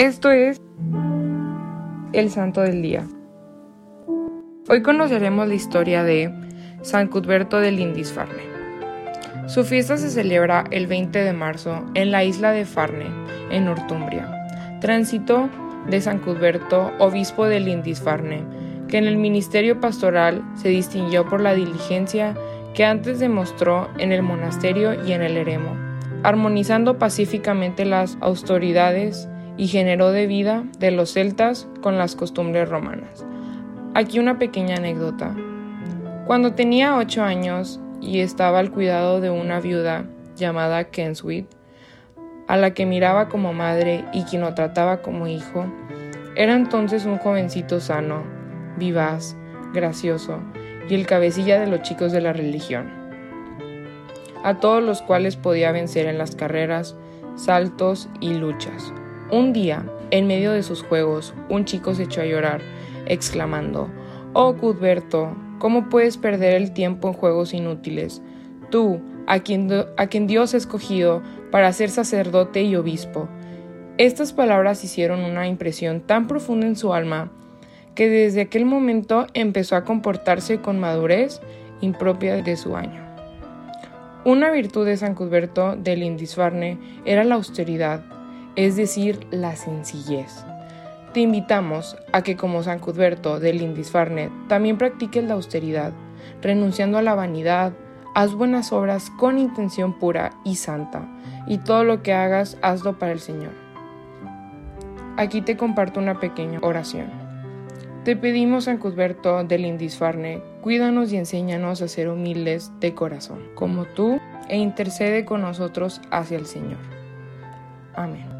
Esto es el Santo del Día. Hoy conoceremos la historia de San Cuthberto de Lindisfarne. Su fiesta se celebra el 20 de marzo en la isla de Farne, en Northumbria. Tránsito de San Cuthberto, obispo de Lindisfarne, que en el ministerio pastoral se distinguió por la diligencia que antes demostró en el monasterio y en el eremo, armonizando pacíficamente las autoridades y generó de vida de los celtas con las costumbres romanas. Aquí una pequeña anécdota. Cuando tenía ocho años y estaba al cuidado de una viuda llamada Kenswit, a la que miraba como madre y quien lo trataba como hijo, era entonces un jovencito sano, vivaz, gracioso y el cabecilla de los chicos de la religión, a todos los cuales podía vencer en las carreras, saltos y luchas. Un día, en medio de sus juegos, un chico se echó a llorar, exclamando, Oh Cuthberto, ¿cómo puedes perder el tiempo en juegos inútiles? Tú, a quien, a quien Dios ha escogido para ser sacerdote y obispo. Estas palabras hicieron una impresión tan profunda en su alma que desde aquel momento empezó a comportarse con madurez impropia de su año. Una virtud de San Cuthberto del Lindisfarne era la austeridad, es decir, la sencillez. Te invitamos a que como San Cuthberto del Lindisfarne también practiques la austeridad, renunciando a la vanidad, haz buenas obras con intención pura y santa, y todo lo que hagas hazlo para el Señor. Aquí te comparto una pequeña oración. Te pedimos, San Cuthberto del Lindisfarne, cuídanos y enséñanos a ser humildes de corazón, como tú, e intercede con nosotros hacia el Señor. Amén.